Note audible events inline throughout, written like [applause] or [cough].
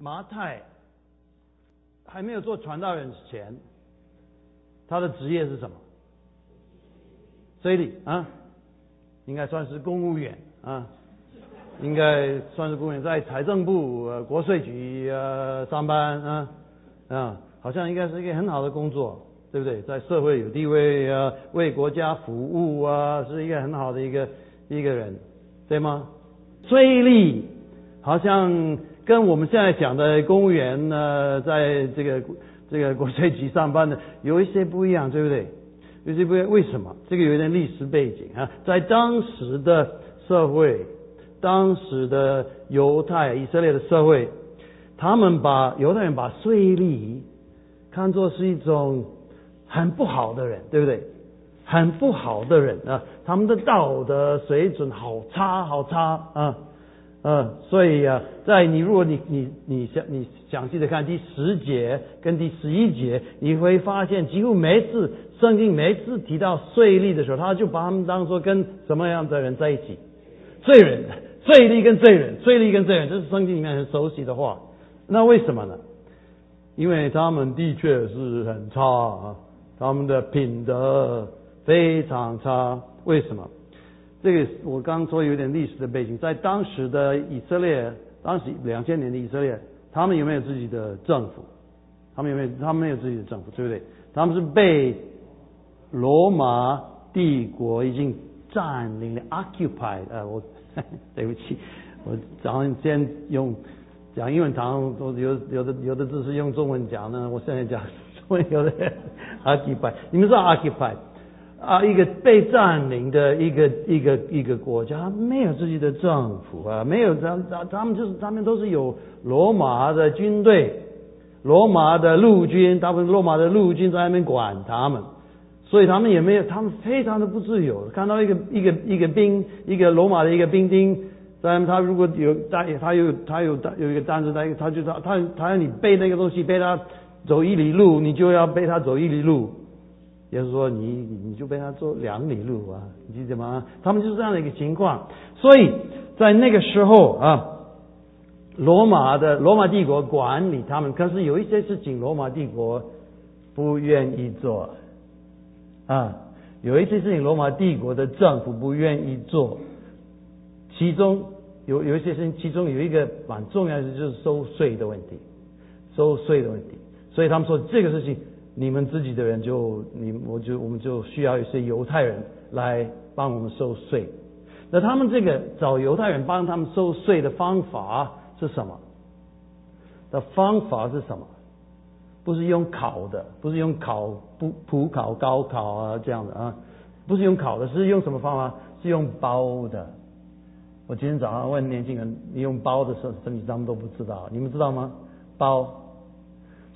马太还没有做传道人之前，他的职业是什么？税吏啊，应该算是公务员啊，应该算是公务员，在财政部、国税局呃上班啊啊，好像应该是一个很好的工作，对不对？在社会有地位啊，为国家服务啊，是一个很好的一个一个人，对吗？税吏好像跟我们现在讲的公务员呢，在这个这个国税局上班的 [laughs] 有一些不一样，对不对？有些不一样，为什么？这个有点历史背景啊，在当时的社会，当时的犹太以色列的社会，他们把犹太人把税吏看作是一种很不好的人，对不对？很不好的人啊，他们的道德水准好差好差啊。嗯，所以啊，在你如果你你你详你详细的看第十节跟第十一节，你会发现几乎每次圣经每次提到税吏的时候，他就把他们当做跟什么样的人在一起？罪人，税吏跟罪人，税吏跟罪人，这是圣经里面很熟悉的话。那为什么呢？因为他们的确是很差啊，他们的品德非常差。为什么？这个我刚说有点历史的背景，在当时的以色列，当时两千年的以色列，他们有没有自己的政府？他们有没有？他们没有自己的政府，对不对？他们是被罗马帝国已经占领了，occupy。呃，我 [laughs] 对不起，我常先用讲英文，常都有有的有的字是用中文讲呢，我现在讲中文有的 [laughs] occupy。你们知道 occupied 啊，一个被占领的一个一个一个国家，没有自己的政府啊，没有他他他们就是他们都是有罗马的军队，罗马的陆军，大部分罗马的陆军在那边管他们，所以他们也没有，他们非常的不自由。看到一个一个一个兵，一个罗马的一个兵丁，在他如果有带他有他有有一个单子，他他就他他他要你背那个东西，背他走一里路，你就要背他走一里路。也就是说，你你就被他做两里路啊，你记得吗？他们就是这样的一个情况。所以在那个时候啊，罗马的罗马帝国管理他们，可是有一些事情罗马帝国不愿意做啊，有一些事情罗马帝国的政府不愿意做。其中有有一些事情，其中有一个蛮重要的，就是收税的问题，收税的问题。所以他们说这个事情。你们自己的人就你，我就我们就需要一些犹太人来帮我们收税。那他们这个找犹太人帮他们收税的方法是什么？的方法是什么？不是用考的，不是用考普普考、高考啊这样的啊，不是用考的，是用什么方法？是用包的。我今天早上问年轻人，你用包的时候，什么他们都不知道，你们知道吗？包。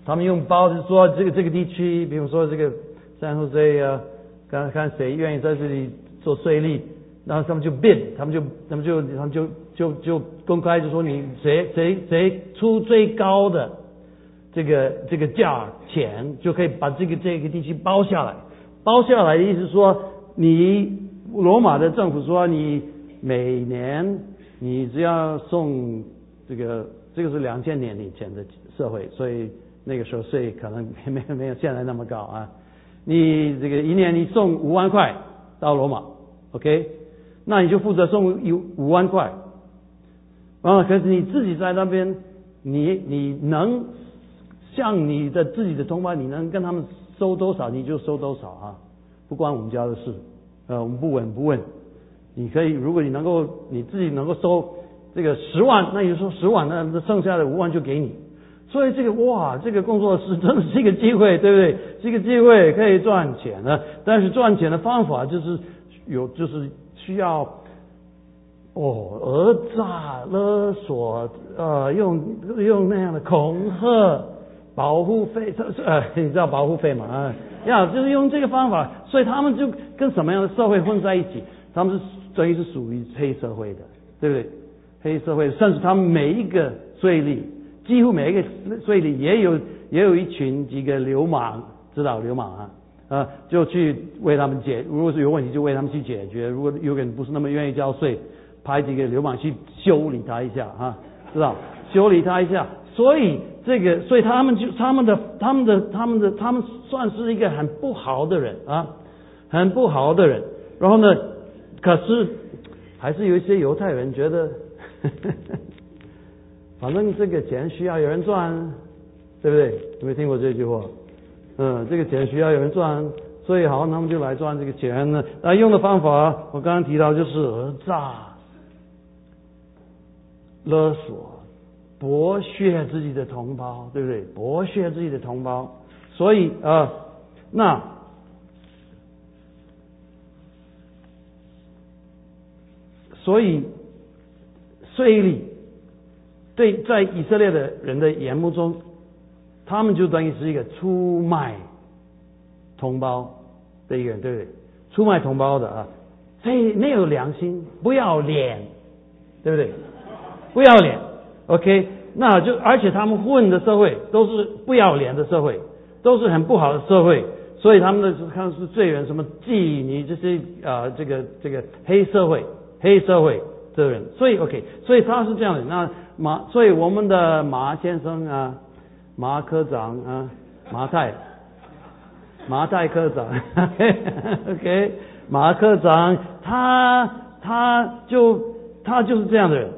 他们用包，就说这个这个地区，比如说这个三后这啊，看看谁愿意在这里做税吏，然后他们就变，他们就他们就他们就就就公开就说你谁谁谁出最高的这个这个价钱，就可以把这个这个地区包下来。包下来的意思说，你罗马的政府说你每年你只要送这个这个是两千年以前的社会，所以。那个时候税可能没 [laughs] 有没有现在那么高啊，你这个一年你送五万块到罗马，OK，那你就负责送有五万块，啊，可是你自己在那边，你你能向你的自己的同胞，你能跟他们收多少你就收多少啊，不关我们家的事，呃，我们不问不问，你可以如果你能够你自己能够收这个十万，那你说十万，那剩下的五万就给你。所以这个哇，这个工作室真的是一个机会，对不对？是一个机会可以赚钱的，但是赚钱的方法就是有，就是需要哦，讹诈勒索，呃，用用那样的恐吓，保护费，呃，你知道保护费吗？啊，要就是用这个方法，所以他们就跟什么样的社会混在一起？他们是等于是属于黑社会的，对不对？黑社会，甚至他们每一个税吏。几乎每一个税里也有也有一群几个流氓，知道流氓啊，啊，就去为他们解，如果是有问题就为他们去解决。如果有人不是那么愿意交税，派几个流氓去修理他一下啊，知道？修理他一下，所以这个，所以他们就他们的他们的他们的他们算是一个很不好的人啊，很不好的人。然后呢，可是还是有一些犹太人觉得，[laughs] 反正这个钱需要有人赚，对不对？有没有听过这句话？嗯，这个钱需要有人赚，所以好，他们就来赚这个钱呢。那用的方法，我刚刚提到就是讹诈、勒索、剥削自己的同胞，对不对？剥削自己的同胞，所以啊，那所以税吏对在以色列的人的眼目中。他们就等于是一个出卖同胞的一个人，对不对？出卖同胞的啊，所以没有良心，不要脸，对不对？不要脸，OK？那就而且他们混的社会都是不要脸的社会，都是很不好的社会，所以他们的看是罪人，什么妓女这些啊，这个这个黑社会，黑社会的人，所以 OK？所以他是这样的。那马，所以我们的马先生啊。马科长啊，马太，[laughs] 马太科长，[laughs] OK，马科长，他他就他就是这样的人。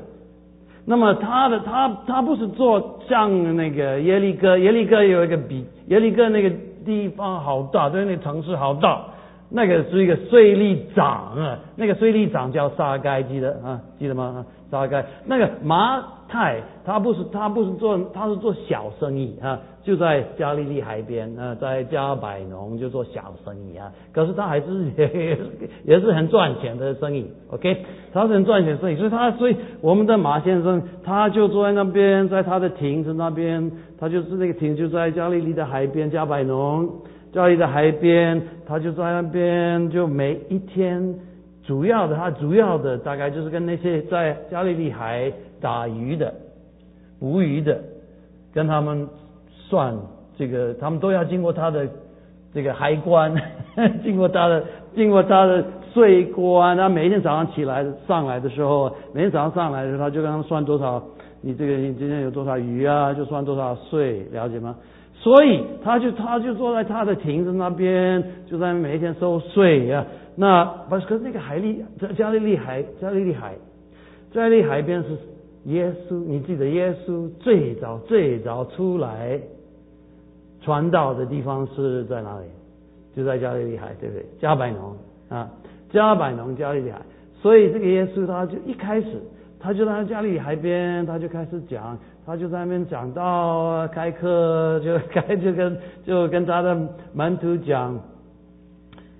那么他的他他不是做像那个耶利哥，耶利哥有一个比耶利哥那个地方好大，对，那城市好大，那个是一个税利长啊，那个税利长叫沙盖，记得啊，记得吗？沙盖，那个马。太，他不是他不是做他是做小生意啊，就在加利利海边啊，在加百农就做小生意啊。可是他还是也也是很赚钱的生意，OK，他是很赚钱生意，所以他所以我们的马先生他就坐在那边，在他的亭子那边，他就是那个亭就在加利利的海边加百农，加利利的海边，他就在那边就每一天主要的他主要的大概就是跟那些在加利利海。打鱼的、捕鱼的，跟他们算这个，他们都要经过他的这个海关，[laughs] 经过他的经过他的税关。他每天早上起来上来的时候，每天早上上来的时候，他就跟他们算多少，你这个你今天有多少鱼啊，就算多少税，了解吗？所以他就他就坐在他的亭子那边，就在每一天收税呀。那不是，可是那个海利加利利海加利利海加利利海边是。耶稣，你记得耶稣最早最早出来传道的地方是在哪里？就在加利利海，对不对？加百农啊，加百农加利利海。所以这个耶稣他就一开始，他就在家里海边，他就开始讲，他就在那边讲道、开课，就开就跟就跟他的门徒讲。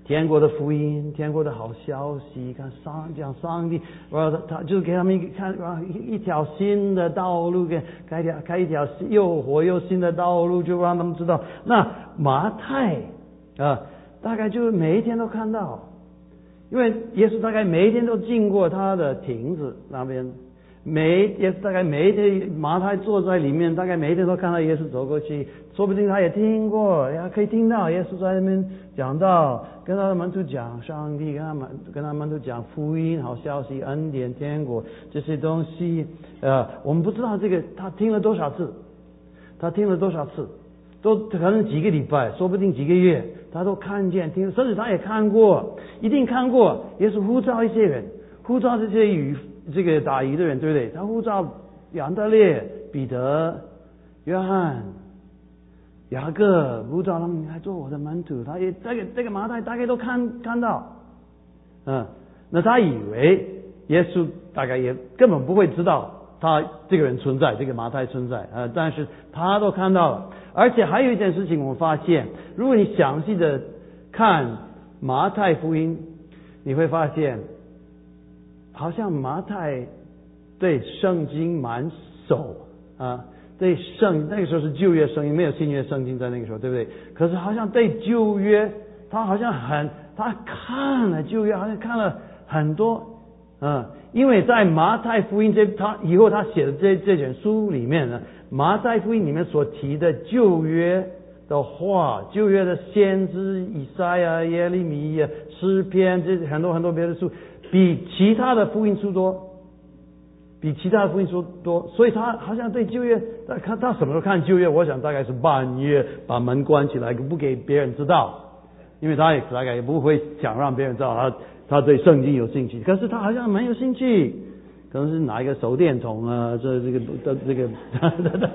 天国的福音，天国的好消息，看上讲上帝，然后他他就给他们一看啊一一条新的道路，给开一条开一条又活又新的道路，就让他们知道。那马太啊，大概就是每一天都看到，因为耶稣大概每一天都经过他的亭子那边。每耶稣大概每一天，马太坐在里面，大概每一天都看到耶稣走过去，说不定他也听过，呀，可以听到耶稣在那边讲到，跟他的门徒讲上帝，跟他们跟他们都讲福音好消息，恩典天国这些东西，呃，我们不知道这个他听了多少次，他听了多少次，都可能几个礼拜，说不定几个月，他都看见听，甚至他也看过，一定看过，耶稣呼召一些人，呼召这些与。这个打鱼的人对不对？他呼召杨德烈、彼得、约翰、雅各，呼召他们来做我的门徒。他也这个这个马太大概都看看到，嗯，那他以为耶稣大概也根本不会知道他这个人存在，这个马太存在啊，但是他都看到了。而且还有一件事情，我发现，如果你详细的看马太福音，你会发现。好像马太对圣经蛮熟啊，对圣那个时候是旧约圣经，没有新约圣经在那个时候，对不对？可是好像对旧约，他好像很他看了旧约，好像看了很多，嗯，因为在马太福音这他以后他写的这这卷书里面呢，马太福音里面所提的旧约的话，旧约的先知以赛亚、耶利米呀、诗篇这很多很多别的书。比其他的福音书多，比其他的福音书多，所以他好像对旧约，他看他什么时候看旧约？我想大概是半夜把门关起来，不给别人知道，因为他也大概也不会想让别人知道他他对圣经有兴趣。可是他好像蛮有兴趣，可能是拿一个手电筒啊，这这个灯这个 [laughs]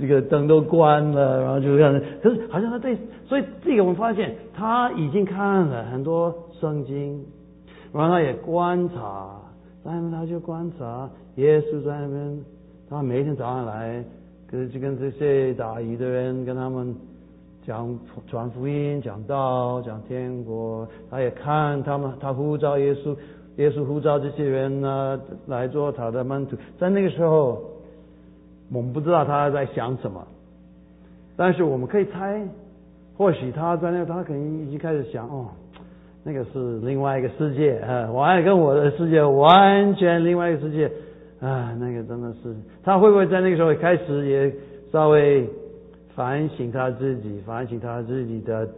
这个灯都关了，然后就看。可是好像他对，所以这个我们发现他已经看了很多圣经，然后他也观察。在那边他就观察耶稣在那边，他每天早上来，跟就跟这些打鱼的人跟他们讲传福音、讲道、讲天国。他也看他们，他呼召耶稣，耶稣呼召这些人呢来做他的门徒。在那个时候，我们不知道他在想什么，但是我们可以猜，或许他在那，他可能已经开始想哦。那个是另外一个世界啊，完跟我的世界完全另外一个世界啊，那个真的是他会不会在那个时候开始也稍微反省他自己，反省他自己的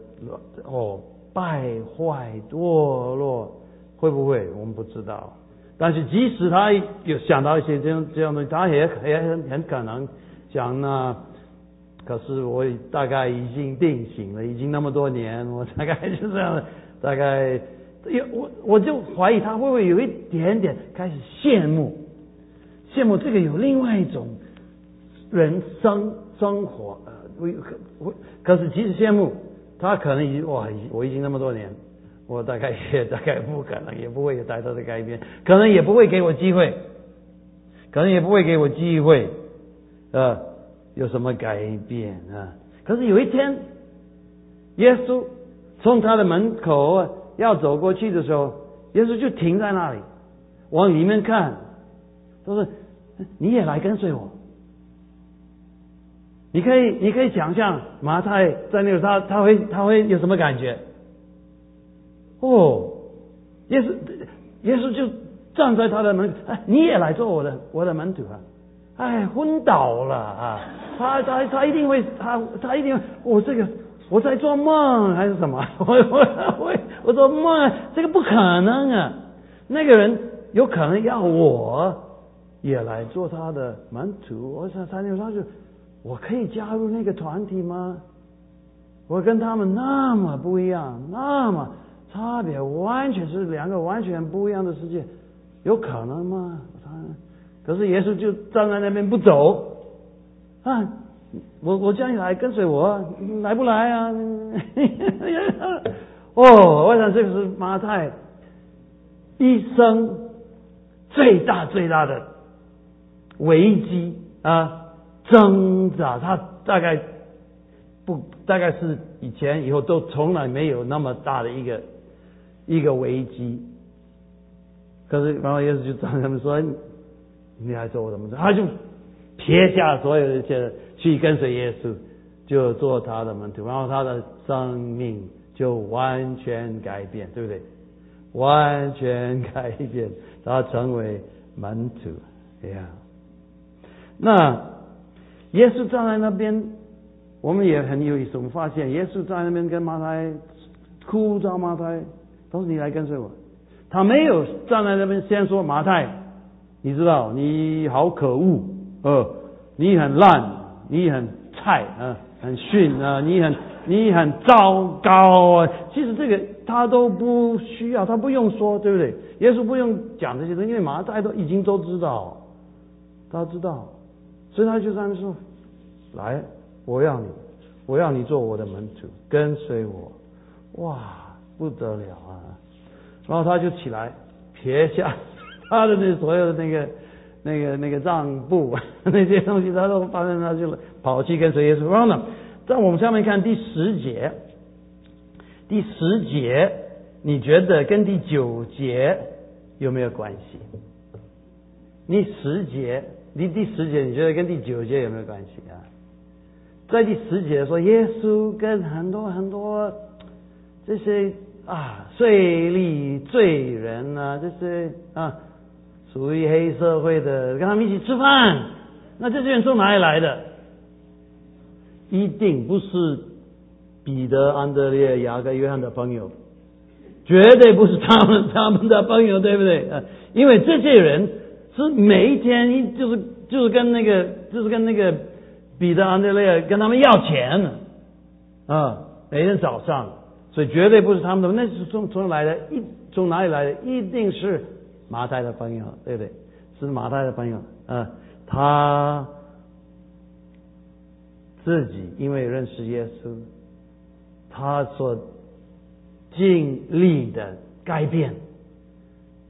哦败坏堕落会不会？我们不知道。但是即使他有想到一些这样这样的，他也也很很可能讲呢。可是我大概已经定型了，已经那么多年，我大概是这样的。大概有我我就怀疑他会不会有一点点开始羡慕，羡慕这个有另外一种人生生活呃，我我可是即使羡慕，他可能已经哇，我已经那么多年，我大概也大概不可能，也不会有太多的改变，可能也不会给我机会，可能也不会给我机会，呃，有什么改变啊？可是有一天，耶稣。从他的门口要走过去的时候，耶稣就停在那里，往里面看，他说：“你也来跟随我。”你可以，你可以想象马太在那个他他会他会有什么感觉？哦，耶稣耶稣就站在他的门，哎，你也来做我的我的门徒啊！哎，昏倒了啊！他他他一定会，他他一定，我这个。我在做梦还是什么？[laughs] 我我我我做梦，这个不可能啊！那个人有可能要我也来做他的门徒。我想三六他就，我可以加入那个团体吗？我跟他们那么不一样，那么差别完全是两个完全不一样的世界，有可能吗？他可是耶稣就站在那边不走啊！我我叫你来跟随我，来不来啊？[laughs] 哦，我想这个是马太一生最大最大的危机啊，挣扎。他大概不大概是以前以后都从来没有那么大的一个一个危机。可是然后耶稣就找他们说：“你还做我的门徒。”他就撇下所有的一切。去跟随耶稣，就做他的门徒，然后他的生命就完全改变，对不对？完全改变，他成为门徒，哎呀。那耶稣站在那边，我们也很有意思，我们发现耶稣站在那边跟马太哭着马太，他说：“你来跟随我。”他没有站在那边先说马太，你知道你好可恶，呃，你很烂。你很菜啊，很逊啊，你很你很糟糕啊！其实这个他都不需要，他不用说，对不对？耶稣不用讲这些东西，因为马太都已经都知道，他知道，所以他就这样说：“来，我要你，我要你做我的门徒，跟随我。”哇，不得了啊！然后他就起来撇下他的那所有的那个。[laughs] 那个那个账簿 [laughs] 那些东西，他都发现他就跑去跟随耶稣。然后呢，在我们下面看第十节，第十节你觉得跟第九节有没有关系？第十节，你第十节你觉得跟第九节有没有关系啊？在第十节说耶稣跟很多很多这些啊税吏罪人啊这些啊。属于黑社会的，跟他们一起吃饭，那这些人从哪里来的？一定不是彼得、安德烈、雅各、约翰的朋友，绝对不是他们他们的朋友，对不对啊？因为这些人是每一天一就是就是跟那个就是跟那个彼得、安德烈跟他们要钱啊，每天早上，所以绝对不是他们的，那是从从来的，一从哪里来的？一定是马太的朋友，对不对？是马太的朋友啊，他自己因为认识耶稣，他所经历的改变，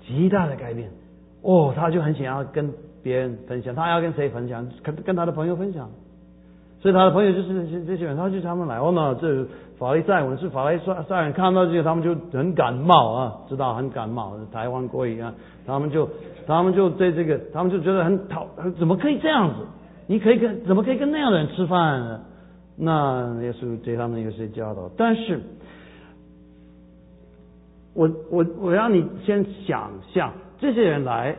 极大的改变。哦，他就很想要跟别人分享，他要跟谁分享？跟跟他的朋友分享。所以他的朋友就是这些这些人，他就他们来。哦，那这法利赛人是法利赛赛人，看到这个他们就很感冒啊，知道很感冒，台湾过一样，他们就他们就对这个，他们就觉得很讨，怎么可以这样子？你可以跟怎么可以跟那样的人吃饭呢？那耶稣对他们有些教导，但是，我我我让你先想象。这些人来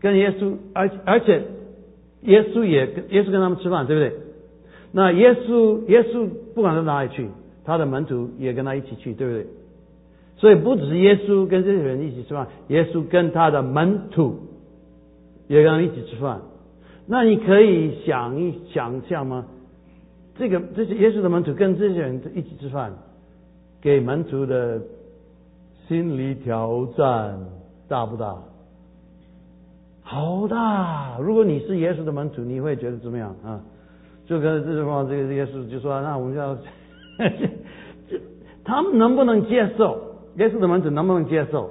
跟耶稣，而而且耶稣也跟耶稣跟他们吃饭，对不对？那耶稣耶稣不管到哪里去，他的门徒也跟他一起去，对不对？所以不只是耶稣跟这些人一起吃饭，耶稣跟他的门徒也跟他一起吃饭。那你可以想一想象吗？这个这些耶稣的门徒跟这些人一起吃饭，给门徒的心理挑战。大不大？好大！如果你是耶稣的门徒，你会觉得怎么样啊？就跟这句话，这个耶稣就说：“那我们就要，这他们能不能接受？耶稣的门徒能不能接受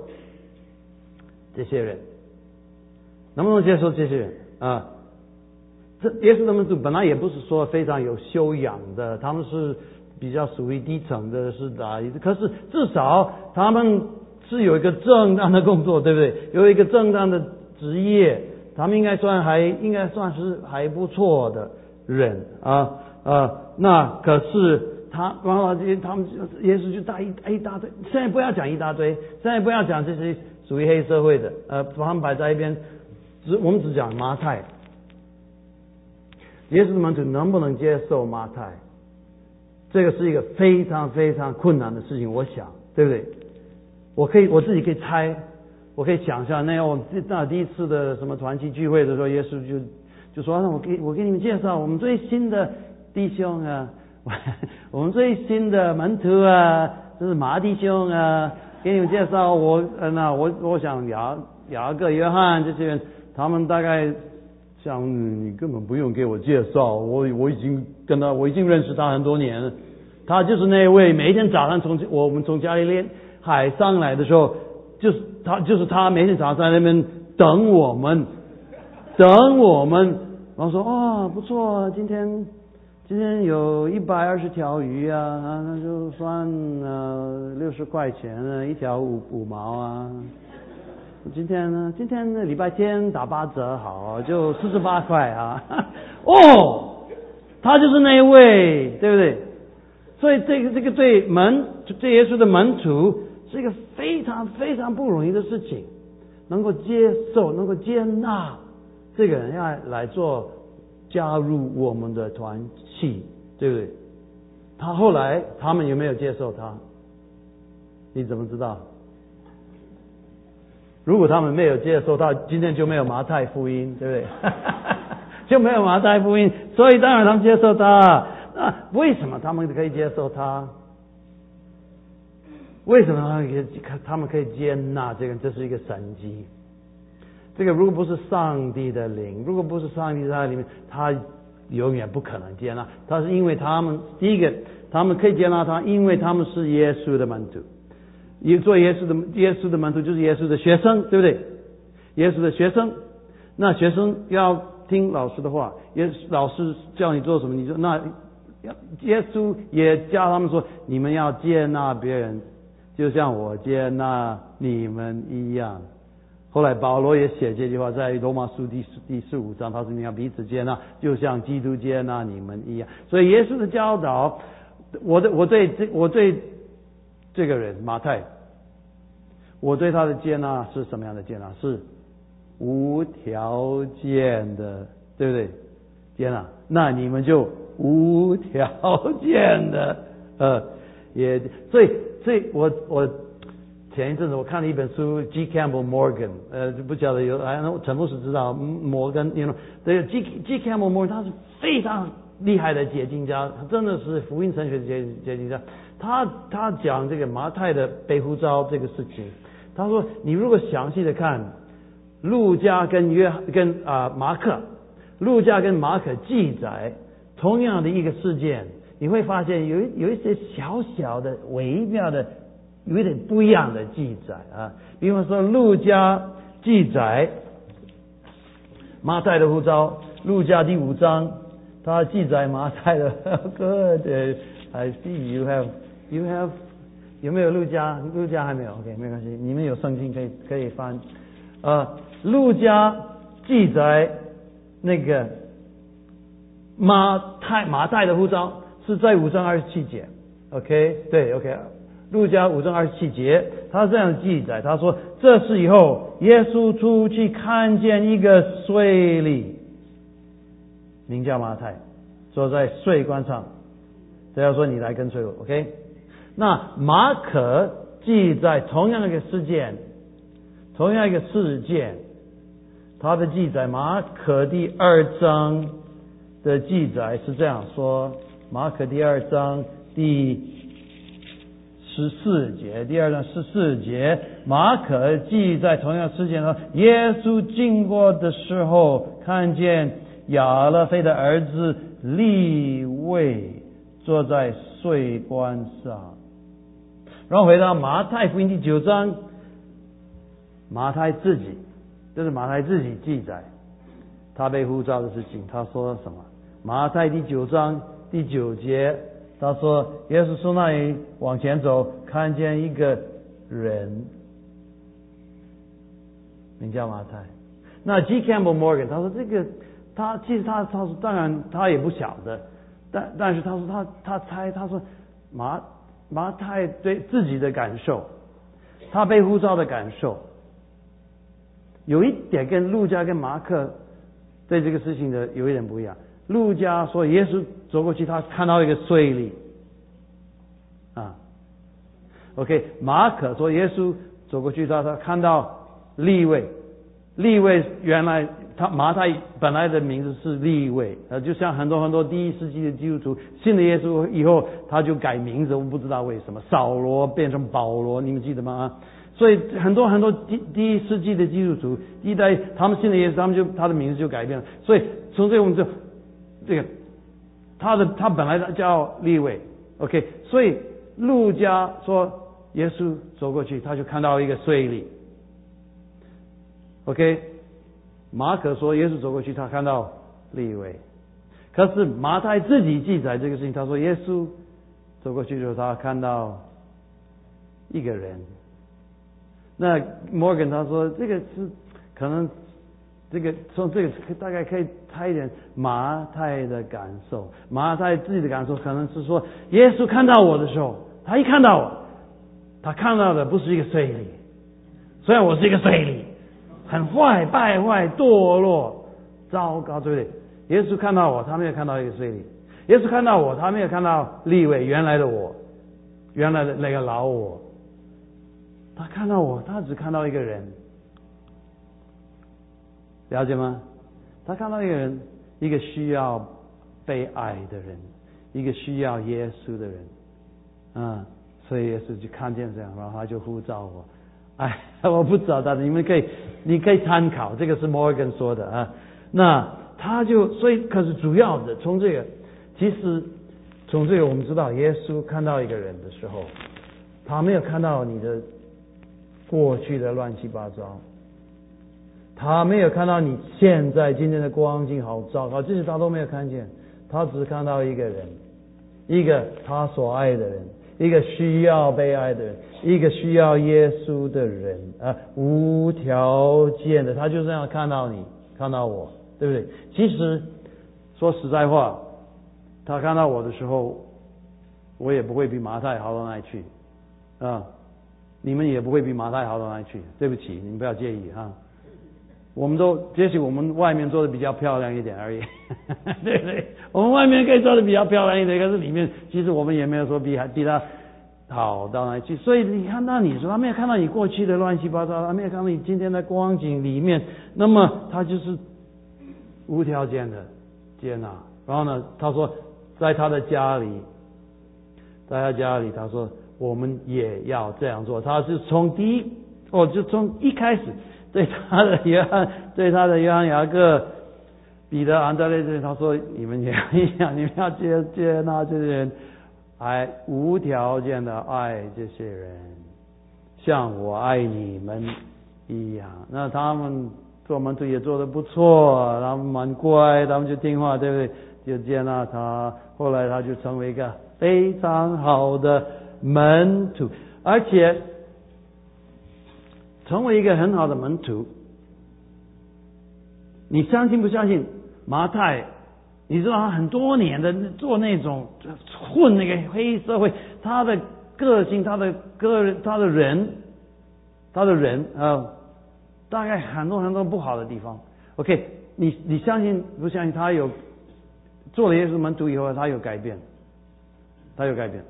这些人？能不能接受这些人啊？这耶稣的门徒本来也不是说非常有修养的，他们是比较属于低层的，是的。可是至少他们。是有一个正当的工作，对不对？有一个正当的职业，他们应该算还应该算是还不错的人啊啊！那可是他然后他们耶稣就大一一大堆，现在不要讲一大堆，现在不要讲这些属于黑社会的，呃，把他们摆在一边，只我们只讲马太。耶稣的门徒能不能接受马太？这个是一个非常非常困难的事情，我想，对不对？我可以我自己可以猜，我可以想象，那样我们那第一次的什么团契聚会的时候，耶稣就就说：“那我给我给你们介绍我们最新的弟兄啊，[laughs] 我们最新的门徒啊，这是马弟兄啊，给你们介绍我呃那我我想雅雅各约翰这些人，他们大概像你根本不用给我介绍，我我已经跟他我已经认识他很多年了，他就是那位每天早上从我们从家里练。海上来的时候，就是他，就是他每天早上在那边等我们，等我们。然后说：“哦，不错，今天今天有一百二十条鱼啊，那就算呃六十块钱啊，一条五五毛啊。今天呢，今天礼拜天打八折，好，就四十八块啊。[laughs] 哦，他就是那一位，对不对？所以这个这个对门，这耶稣的门徒。”是一个非常非常不容易的事情，能够接受、能够接纳这个人要来做加入我们的团契，对不对？他后来他们有没有接受他？你怎么知道？如果他们没有接受到，今天就没有马太福音，对不对？[laughs] 就没有马太福音，所以当然他们接受他。那为什么他们可以接受他？为什么他可以他们可以接纳这个？这是一个神迹。这个如果不是上帝的灵，如果不是上帝在里面，他永远不可能接纳。他是因为他们第一个，他们可以接纳他，因为他们是耶稣的门徒。你做耶稣的耶稣的门徒就是耶稣的学生，对不对？耶稣的学生，那学生要听老师的话，耶稣老师叫你做什么，你说那耶稣也教他们说，你们要接纳别人。就像我接纳你们一样，后来保罗也写这句话，在罗马书第第十五章，他说你要彼此接纳，就像基督接纳你们一样。所以耶稣的教导，我的我对这我对这个人马太，我对他的接纳是什么样的接纳？是无条件的，对不对？接纳，那你们就无条件的，呃，也所以。所以我我前一阵子我看了一本书，G. Campbell Morgan，呃，不晓得有，哎，陈牧师知道摩根，你 know，这个，G. G. Campbell Morgan 他是非常厉害的解经家，他真的是福音神学的解解经家。他他讲这个马太的背呼召这个事情，他说你如果详细的看，路加跟约跟啊马可，路加跟马可记载同样的一个事件，你会发现有有一些小小的微妙的。有一点不一样的记载啊，比方说陆家记载马太的护照，陆家第五章，他记载马太的。[laughs] Good，I see you have you have 有没有陆家》？《陆家还没有，OK，没关系，你们有圣经可以可以翻。呃，陆家记载那个马太马太的护照是在五章二十七节，OK，对，OK。路加五章二十七节，他这样记载，他说：“这是以后，耶稣出去看见一个税吏，名叫马太，坐在税关上。他要说你来跟随我，OK？那马可记载同样一个事件，同样一个事件，他的记载，马可第二章的记载是这样说：马可第二章第。”十四节，第二章十四节，马可记在同样事件上，耶稣经过的时候，看见亚勒菲的儿子利位坐在税关上。然后回到马太福音第九章，马太自己，这是马太自己记载他被呼召的事情。他说了什么？马太第九章第九节。他说：“耶稣从那里往前走，看见一个人，名叫马太。那 G. Campbell Morgan 他说这个，他其实他他说当然他也不晓得，但但是他说他他猜他说马马太对自己的感受，他被呼召的感受，有一点跟路加跟马克对这个事情的有一点不一样。”路加说，耶稣走过去，他看到一个税吏，啊，OK。马可说，耶稣走过去，他他看到立位，立位原来他马太本来的名字是立位，呃，就像很多很多第一世纪的基督徒信了耶稣以后，他就改名字，我不知道为什么，扫罗变成保罗，你们记得吗？啊，所以很多很多第第一世纪的基督徒一代他们信了耶稣，他们就他的名字就改变了，所以从这我们就。这个，他的他本来叫立位，OK，所以路加说耶稣走过去，他就看到一个税吏，OK，马可说耶稣走过去，他看到立位，可是马太自己记载这个事情，他说耶稣走过去的时候，他看到一个人，那摩根他说这个是可能。这个从这个大概可以猜一点马太的感受，马太自己的感受可能是说，耶稣看到我的时候，他一看到我，他看到的不是一个税吏，虽然我是一个税吏，很坏、败坏、堕落、糟糕，对不对？耶稣看到我，他没有看到一个税吏；耶稣看到我，他没有看到立位原来的我，原来的那个老我，他看到我，他只看到一个人。了解吗？他看到一个人，一个需要被爱的人，一个需要耶稣的人，啊，所以耶稣就看见这样，然后他就呼召我。[laughs] 哎，我不知道，但是你们可以，你可以参考，这个是摩根说的啊。那他就所以，可是主要的从这个，其实从这个我们知道，耶稣看到一个人的时候，他没有看到你的过去的乱七八糟。他没有看到你现在今天的光景好糟糕，这些他都没有看见，他只看到一个人，一个他所爱的人，一个需要被爱的人，一个需要耶稣的人啊，无条件的，他就这样看到你，看到我，对不对？其实说实在话，他看到我的时候，我也不会比马太好到哪里去啊，你们也不会比马太好到哪里去，对不起，你们不要介意哈。我们都也许我们外面做的比较漂亮一点而已，[laughs] 对不对？我们外面可以做的比较漂亮一点，可是里面其实我们也没有说比比他好到哪里去？所以你看到你说他没有看到你过去的乱七八糟，他没有看到你今天的光景里面，那么他就是无条件的接纳。然后呢，他说在他的家里，在他家里，他说我们也要这样做。他是从第一，哦，就从一开始对他的约翰，对他的约翰雅各、彼得、安德烈，他说你们也一样，你们要接 [laughs] 接纳这些人。爱无条件的爱这些人，像我爱你们一样。那他们做门徒也做的不错，他们蛮乖，他们就听话，对不对？就接纳他。后来他就成为一个非常好的门徒，而且成为一个很好的门徒。你相信不相信？马太？你知道他很多年的做那种混那个黑社会，他的个性，他的个人，他的人，他的人啊，大概很多很多不好的地方。OK，你你相信不相信他有做了耶稣门徒以后，他有改变，他有改变？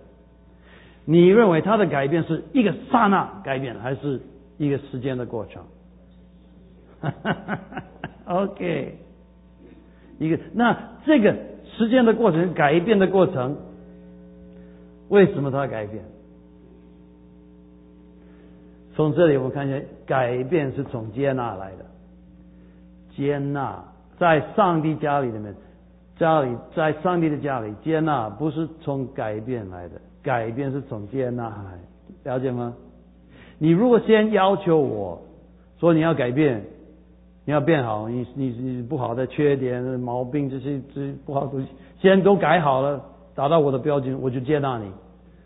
你认为他的改变是一个刹那改变，还是一个时间的过程？[laughs] OK。一个，那这个时间的过程，改变的过程，为什么它改变？从这里我们看见，改变是从接纳来的。接纳在上帝家里里面，家里在上帝的家里，接纳不是从改变来的，改变是从接纳来，了解吗？你如果先要求我说你要改变。你要变好，你你你不好的缺点、毛病这些这不好的东西，先都改好了，达到我的标准，我就接纳你。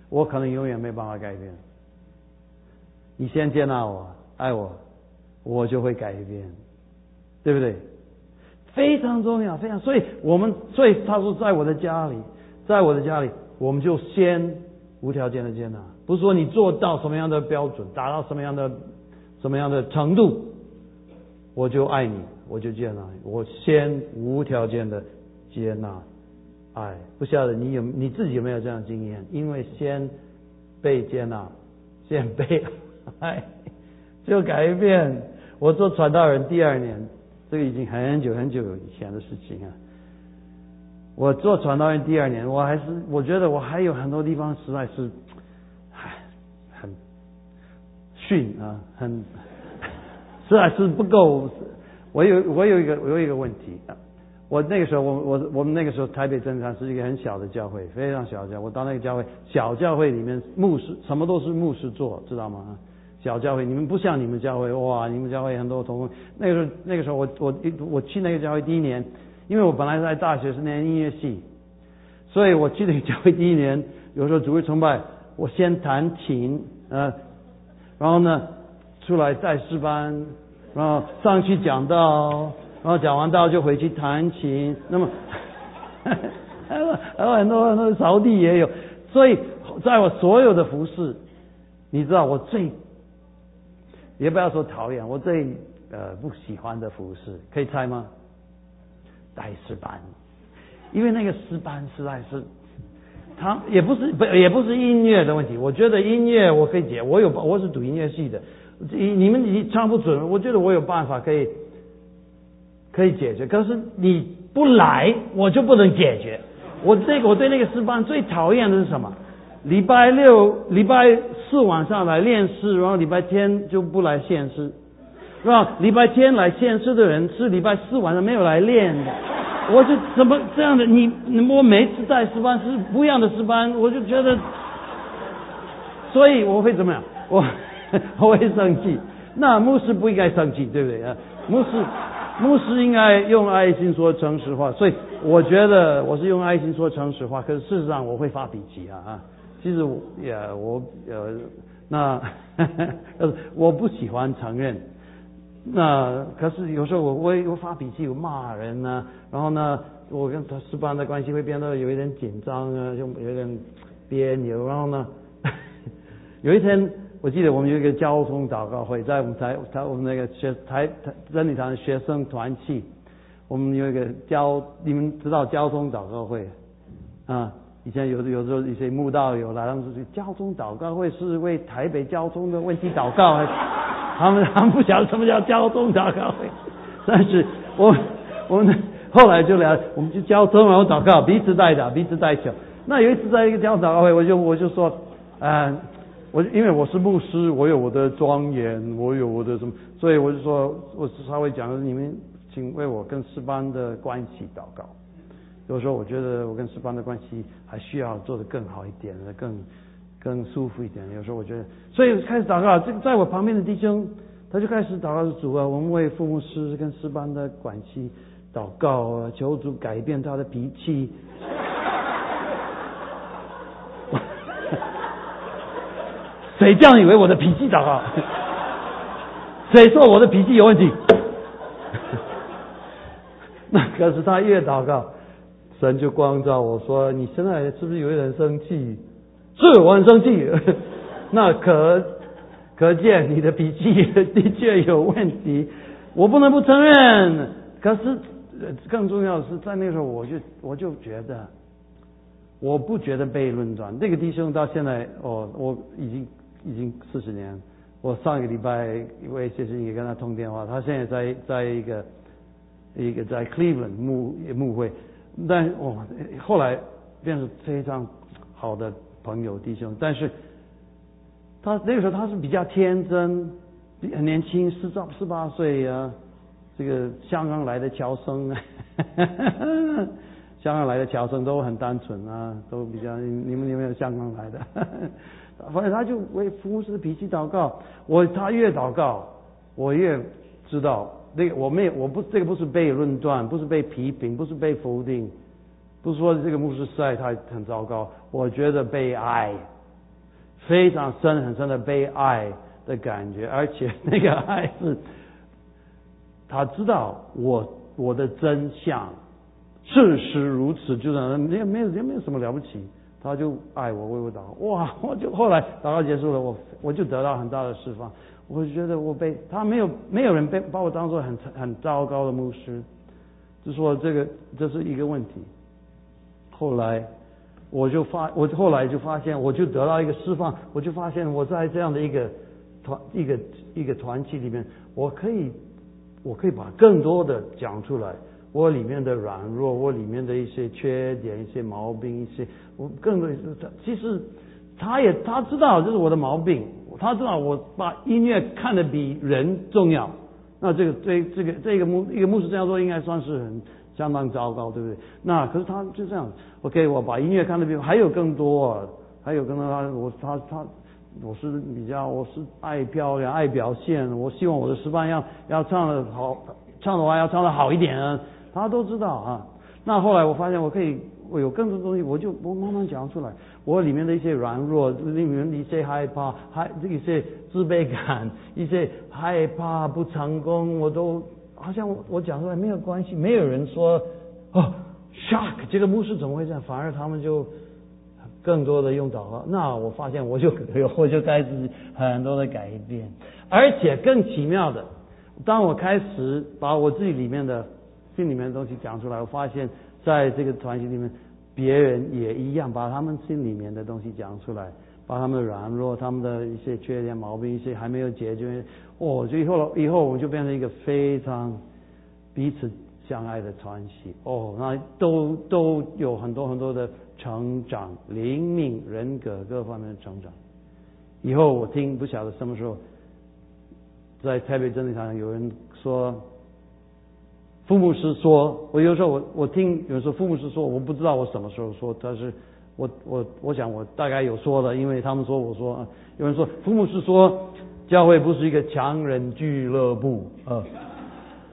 我可能永远没办法改变。你先接纳我，爱我，我就会改变，对不对？非常重要，非常。所以我们，所以他说，在我的家里，在我的家里，我们就先无条件的接纳，不是说你做到什么样的标准，达到什么样的什么样的程度。我就爱你，我就接纳你。我先无条件的接纳爱，不晓得你有你自己有没有这样经验？因为先被接纳，先被爱，[laughs] 就改变。我做传道人第二年，这个已经很久很久以前的事情啊。我做传道人第二年，我还是我觉得我还有很多地方实在是，逊啊，很。实在是不够。我有我有一个我有一个问题啊。我那个时候我我我们那个时候台北真堂是一个很小的教会，非常小的教会。我到那个教会小教会里面，牧师什么都是牧师做，知道吗？小教会你们不像你们教会哇，你们教会很多同工。那个时候那个时候我我我去那个教会第一年，因为我本来在大学是念音乐系，所以我去那个教会第一年，有时候主会崇拜，我先弹琴，呃，然后呢出来带诗班。然后上去讲道，然后讲完道就回去弹琴。那么还有还有很多很多扫地也有。所以在我所有的服饰，你知道我最也不要说讨厌，我最呃不喜欢的服饰，可以猜吗？带诗班，因为那个诗班实在是，他也不是不也不是音乐的问题。我觉得音乐我可以解，我有我是读音乐系的。你你们你唱不准，我觉得我有办法可以可以解决。可是你不来，我就不能解决。我这个我对那个诗班最讨厌的是什么？礼拜六、礼拜四晚上来练诗，然后礼拜天就不来献诗，是吧？礼拜天来献诗的人是礼拜四晚上没有来练的。我就怎么这样的？你我每次带诗班是不一样的诗班，我就觉得，所以我会怎么样？我。我会生气，那牧师不应该生气，对不对啊？牧师，牧师应该用爱心说诚实话，所以我觉得我是用爱心说诚实话。可是事实上我会发脾气啊啊！其实我也我呃那 [laughs] 我不喜欢承认，那可是有时候我我我发脾气，我骂人呢，然后呢，我跟他师班的关系会变得有一点紧张啊，就有点别扭，然后呢，[laughs] 有一天。我记得我们有一个交通祷告会，在我们台台我们那个学台台真理堂学生团契，我们有一个交你们知道交通祷告会啊？以前有有时候一些慕道友来，他们说交通祷告会是为台北交通的问题祷告，他们他们不晓得什么叫交通祷告会。但是我我们后来就聊，我们就交通然后祷告，彼此代祷，彼此代求。那有一次在一个交通祷告会，我就我就说，嗯，我因为我是牧师，我有我的庄严，我有我的什么，所以我就说，我稍微讲，你们请为我跟诗班的关系祷告。有时候我觉得我跟石班的关系还需要做得更好一点，更更舒服一点。有时候我觉得，所以开始祷告。这个在我旁边的弟兄，他就开始祷告主啊，我们为父母师跟石班的关系祷告啊，求主改变他的脾气。[laughs] 谁这样以为我的脾气祷告？谁说我的脾气有问题？[laughs] 那可是他越祷告。神就光照我说：“你现在是不是有一点生气？是，我很生气。[laughs] 那可可见你的脾气的确有问题，我不能不承认。可是更重要的是，在那个时候，我就我就觉得，我不觉得被论断。那个弟兄到现在，哦，我已经已经四十年。我上一个礼拜因为谢生也跟他通电话，他现在在在一个一个在 Cleveland 牧牧会。”但我，后来变成非常好的朋友弟兄。但是他那个时候他是比较天真，很年轻，十十十八岁呀。这个香港来的侨生啊，[laughs] 香港来的侨生都很单纯啊，都比较你们有没有香港来的？[laughs] 反正他就为服务师的脾气祷告。我他越祷告，我越知道。那个我没有，我不这个不是被论断，不是被批评，不是被否定，不是说这个牧师实在他很糟糕。我觉得被爱，非常深很深的被爱的感觉，而且那个爱是，他知道我我的真相，事实如此，就是没有没有也没有什么了不起，他就爱我为我祷告，哇，我就后来祷告结束了，我我就得到很大的释放。我觉得我被他没有没有人被把我当做很很糟糕的牧师，就说这个这是一个问题。后来我就发我后来就发现我就得到一个释放，我就发现我在这样的一个团一个一个团体里面，我可以我可以把更多的讲出来，我里面的软弱，我里面的一些缺点、一些毛病、一些我更多其实他也他知道这是我的毛病。他知道我把音乐看得比人重要，那这个这这个这个牧一个牧师这样说应该算是很相当糟糕，对不对？那可是他就这样，OK，我把音乐看得比还有更多，还有更多他我他他我是比较我是爱漂亮爱表现，我希望我的示范要要唱的好，唱的话要唱的好一点，他都知道啊。那后来我发现我可以我有更多东西，我就我慢慢讲出来。我里面的一些软弱，里面的一些害怕，还一些自卑感，一些害怕不成功，我都好像我讲出来没有关系，没有人说哦，shock，这个牧师怎么会这样？反而他们就更多的用祷告。那我发现我就我就开始很多的改变，而且更奇妙的，当我开始把我自己里面的心里面的东西讲出来，我发现在这个团体里面。别人也一样，把他们心里面的东西讲出来，把他们软弱、他们的一些缺点、毛病、一些还没有解决，哦，就以后了以后我们就变成一个非常彼此相爱的团体，哦，那都都有很多很多的成长，灵命、人格各方面的成长。以后我听不晓得什么时候，在台北真理堂有人说。父母是说，我有时候我我听有时候父母是说，我不知道我什么时候说，但是我我我想我大概有说的，因为他们说我说，有人说父母是说，教会不是一个强人俱乐部啊，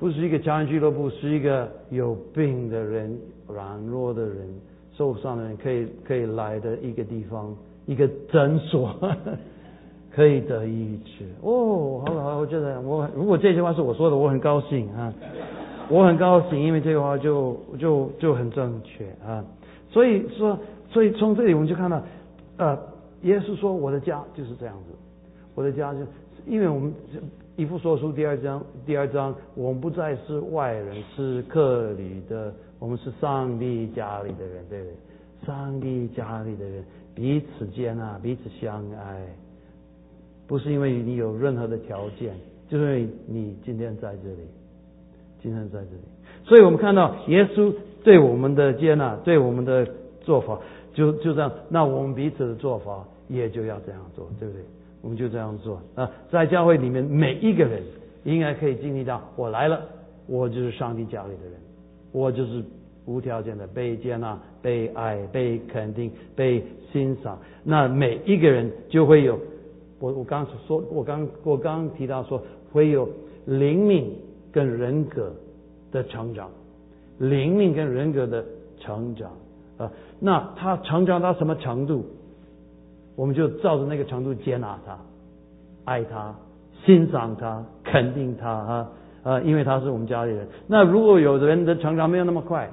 不是一个强人俱乐部，是一个有病的人、软弱的人、受伤的人可以可以来的一个地方，一个诊所，[laughs] 可以得医治。哦，好好，我觉得我如果这句话是我说的，我很高兴啊。我很高兴，因为这个话就就就很正确啊，所以说，所以从这里我们就看到，呃，耶稣说我的家就是这样子，我的家就，因为我们一副说书第二章第二章，我们不再是外人，是客里的，我们是上帝家里的人，对不对？上帝家里的人彼此接纳、彼此相爱，不是因为你有任何的条件，就是因为你今天在这里，今天在这里。所以我们看到耶稣对我们的接纳，对我们的做法，就就这样。那我们彼此的做法也就要这样做，对不对？我们就这样做啊，在教会里面每一个人应该可以经历到，我来了，我就是上帝家里的人，我就是无条件的被接纳、被爱、被肯定、被欣赏。那每一个人就会有，我我刚说，我刚我刚提到说会有灵敏跟人格。的成长，灵命跟人格的成长啊，那他成长到什么程度，我们就照着那个程度接纳他，爱他，欣赏他，肯定他啊啊，因为他是我们家里人。那如果有人的成长没有那么快，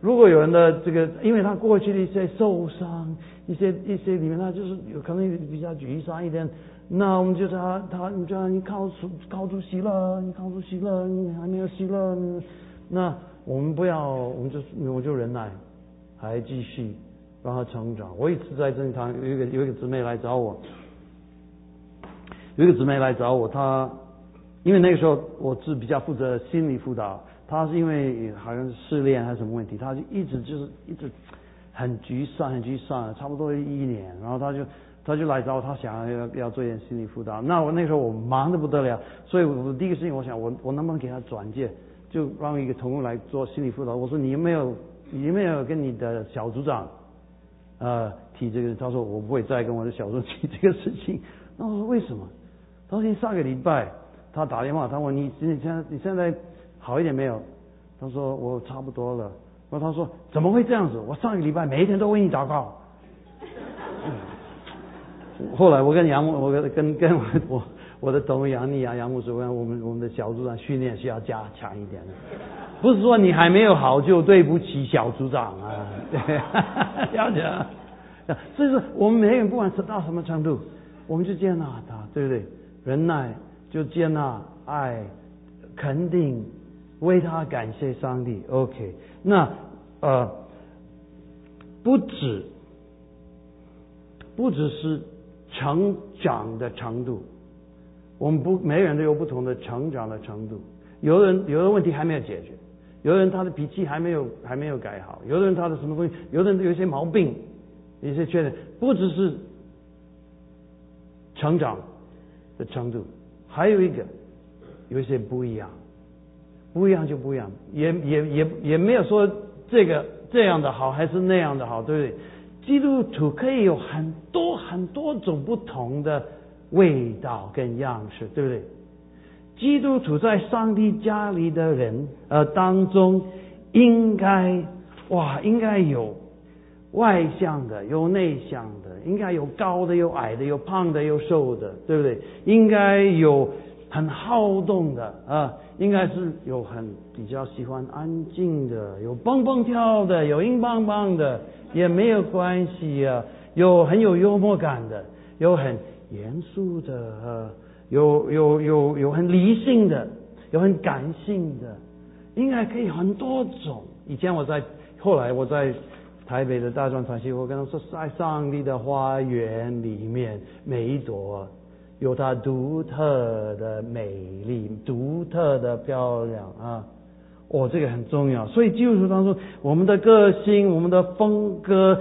如果有人的这个，因为他过去的一些受伤，一些一些里面他就是有可能比较沮丧一点。那我们就他他你叫你靠主靠主喜乐，你靠主喜乐，你还没有喜乐，那我们不要，我们就我就忍耐，还继续让他成长。我一次在正堂有一个有一个姊妹来找我，有一个姊妹来找我，她因为那个时候我是比较负责心理辅导，她是因为好像是失恋还是什么问题，她就一直就是一直很沮丧很沮丧，差不多一年，然后她就。他就来找，他想要要做一点心理辅导。那我那时候我忙得不得了，所以我第一个事情我想，我我能不能给他转介，就让一个同工来做心理辅导。我说你有没有，你有没有跟你的小组长，呃，提这个？他说我不会再跟我的小组提这个事情。那我说为什么？他说你上个礼拜他打电话，他问你你现在你现在好一点没有？他说我差不多了。然后他说怎么会这样子？我上个礼拜每一天都为你祷告。后来我跟杨牧，我跟跟跟我我我的同杨丽啊杨牧说，我们我们的小组长训练需要加强一点的，不是说你还没有好就对不起小组长啊，对 [laughs] 要讲，所以说我们每个人不管是到什么程度，我们就接纳他，对不对？忍耐就接纳爱，肯定为他感谢上帝。OK，那呃不止不只是。成长的程度，我们不每个人都有不同的成长的程度。有的人有的问题还没有解决，有的人他的脾气还没有还没有改好，有的人他的什么东西，有的人有一些毛病，一些缺点，不只是成长的程度，还有一个有一些不一样，不一样就不一样，也也也也没有说这个这样的好还是那样的好，对不对？基督徒可以有很多很多种不同的味道跟样式，对不对？基督徒在上帝家里的人呃当中，应该哇，应该有外向的，有内向的，应该有高的，有矮的，有胖的，有瘦的，对不对？应该有很好动的啊，应该是有很比较喜欢安静的，有蹦蹦跳的，有硬邦邦的。也没有关系啊，有很有幽默感的，有很严肃的，有有有有很理性的，有很感性的，应该可以很多种。以前我在，后来我在台北的大专传习，我跟他说，在上帝的花园里面，每一朵有它独特的美丽，独特的漂亮啊。哦，这个很重要。所以基督徒当中，我们的个性、我们的风格，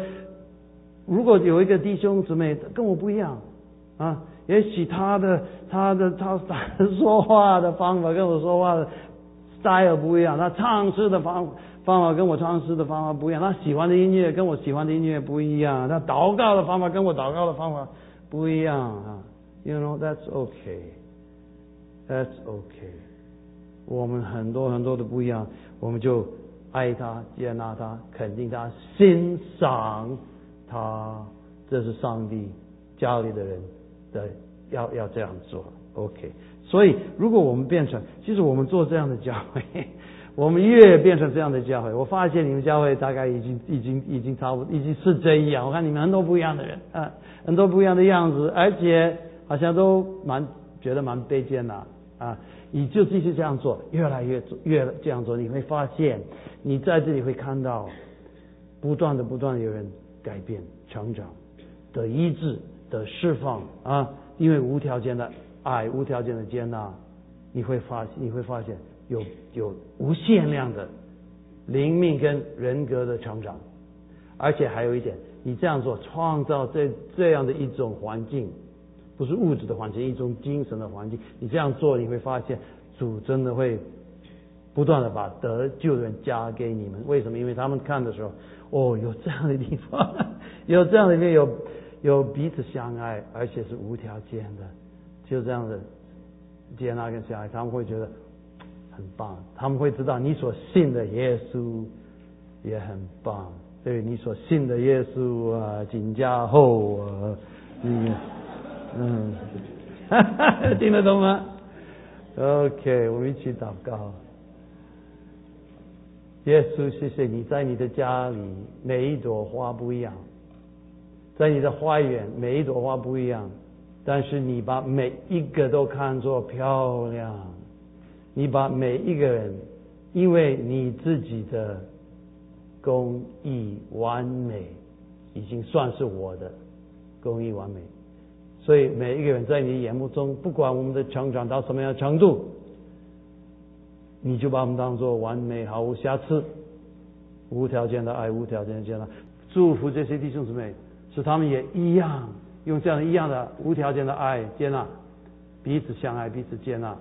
如果有一个弟兄姊妹跟我不一样啊，也许他的、他的、他他说话的方法跟我说话的 style 不一样，他唱诗的方方法跟我唱诗的方法不一样，他喜欢的音乐跟我喜欢的音乐不一样，他祷告的方法跟我祷告的方法不一样啊。You know that's okay. That's okay. 我们很多很多的不一样，我们就爱他、接纳他、肯定他、欣赏他，这是上帝家里的人的要要这样做。OK，所以如果我们变成，其实我们做这样的教会，我们越变成这样的教会，我发现你们教会大概已经 [laughs] 已经已经差不多已经是这样。我看你们很多不一样的人啊，很多不一样的样子，而且好像都蛮觉得蛮被接纳啊。你就继续这样做，越来越做，越这样做，你会发现，你在这里会看到不断的不断的有人改变、成长、的医治、的释放啊！因为无条件的爱、无条件的接纳，你会发现你会发现有有无限量的灵命跟人格的成长，而且还有一点，你这样做创造这这样的一种环境，不是物质的环境，一种精神的环境。你这样做，你会发现主真的会。不断的把得救的人加给你们，为什么？因为他们看的时候，哦，有这样的地方，有这样的地方，有有彼此相爱，而且是无条件的，就这样的接纳跟相爱，他们会觉得很棒。他们会知道你所信的耶稣也很棒，对你所信的耶稣啊，紧加厚啊，嗯嗯，[laughs] 听得懂吗？OK，我们一起祷告。耶稣，谢谢你在你的家里，每一朵花不一样，在你的花园，每一朵花不一样，但是你把每一个都看作漂亮，你把每一个人，因为你自己的工艺完美，已经算是我的工艺完美，所以每一个人在你眼目中，不管我们的成长到什么样的程度。你就把我们当做完美、毫无瑕疵、无条件的爱、无条件的接纳，祝福这些弟兄姊妹，使他们也一样用这样一样的无条件的爱接纳，彼此相爱、彼此接纳。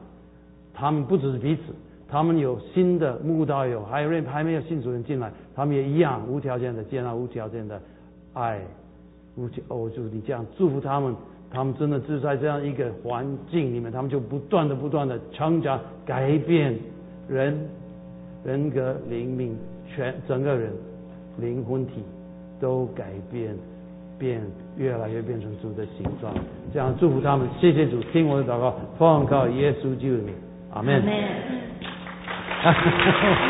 他们不只是彼此，他们有新的慕道友，还有人还没有新主人进来，他们也一样无条件的接纳、无条件的爱。无条哦，就是你这样祝福他们，他们真的是在这样一个环境里面，他们就不断的、不断的成长、改变。人人格、灵命、全整个人灵魂体都改变，变越来越变成主的形状。这样祝福他们，谢谢主，听我的祷告，奉靠耶稣救你，阿门。[laughs]